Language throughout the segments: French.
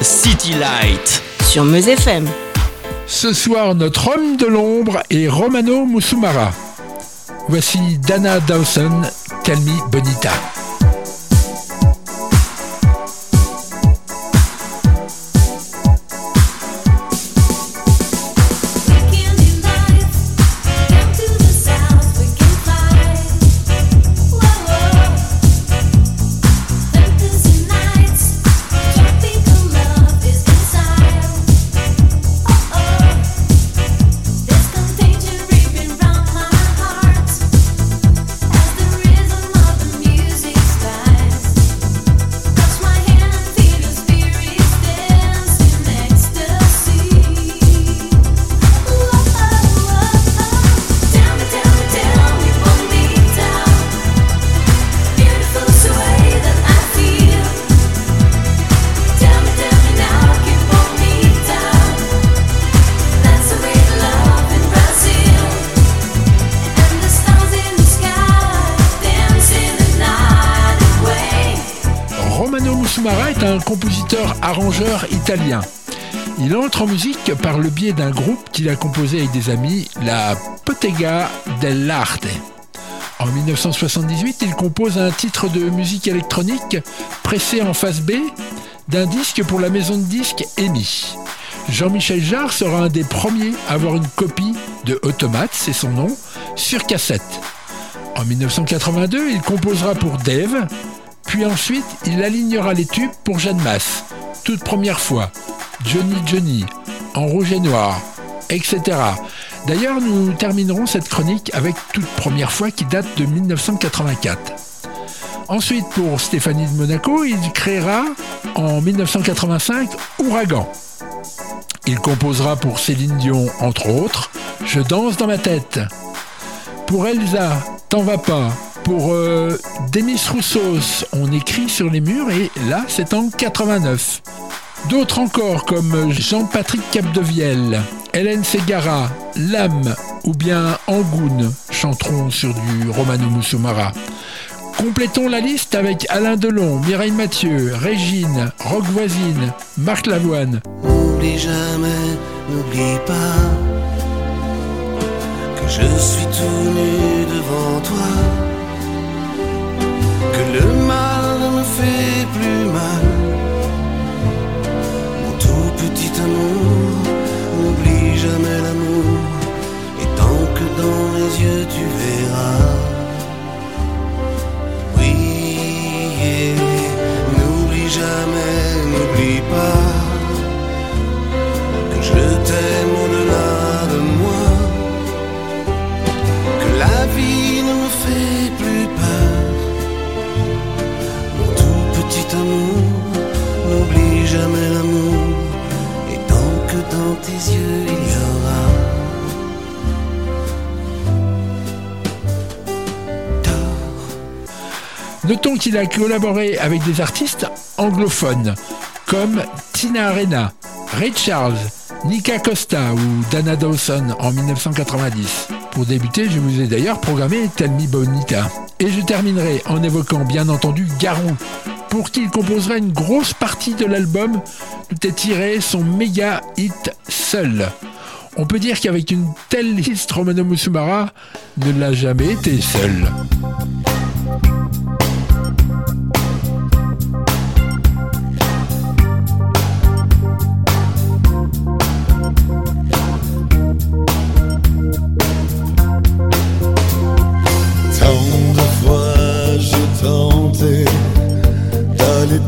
City Light. Sur Meuse FM. Ce soir, notre homme de l'ombre est Romano Musumara. Voici Dana Dawson, Tell Me Bonita. Compositeur-arrangeur italien. Il entre en musique par le biais d'un groupe qu'il a composé avec des amis, la Pottega dell'Arte. En 1978, il compose un titre de musique électronique pressé en face B d'un disque pour la maison de disques EMI. Jean-Michel Jarre sera un des premiers à avoir une copie de Automate, c'est son nom, sur cassette. En 1982, il composera pour Dave, puis ensuite, il alignera les tubes pour Jeanne Masse. Toute première fois. Johnny Johnny, en rouge et noir, etc. D'ailleurs, nous terminerons cette chronique avec toute première fois qui date de 1984. Ensuite, pour Stéphanie de Monaco, il créera en 1985 Ouragan. Il composera pour Céline Dion, entre autres, Je danse dans ma tête. Pour Elsa, T'en vas pas, pour euh, Demis Roussos, on écrit sur les murs et là, c'est en 89. D'autres encore comme Jean-Patrick Capdevielle, Hélène Segara, Lame ou bien Angoun chanteront sur du Romano Musumara. Complétons la liste avec Alain Delon, Mireille Mathieu, Régine, Rock Voisine, Marc Lavoine. N'oublie jamais, n'oublie pas que je suis devant toi fait plus Notons qu'il a collaboré avec des artistes anglophones comme Tina Arena, Ray Charles, Nika Costa ou Dana Dawson en 1990. Pour débuter, je vous ai d'ailleurs programmé Tell Me Bonita. Et je terminerai en évoquant bien entendu Garou, pour qui il composera une grosse partie de l'album tout est tiré son méga hit seul. On peut dire qu'avec une telle liste, Romano Musumara ne l'a jamais été seul.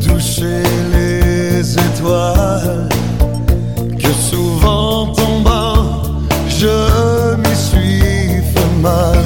toucher les étoiles que souvent tombant je m'y suis fait mal.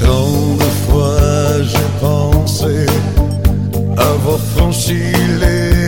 Tant de fois j'ai pensé avoir franchi les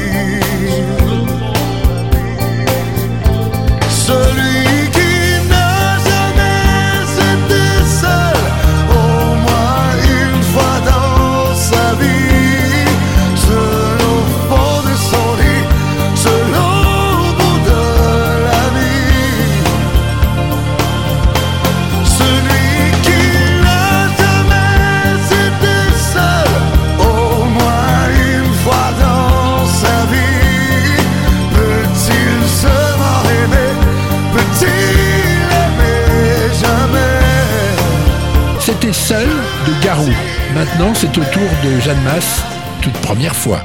Maintenant, c'est au tour de Jeanne Masse, toute première fois.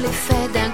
l'effet d'un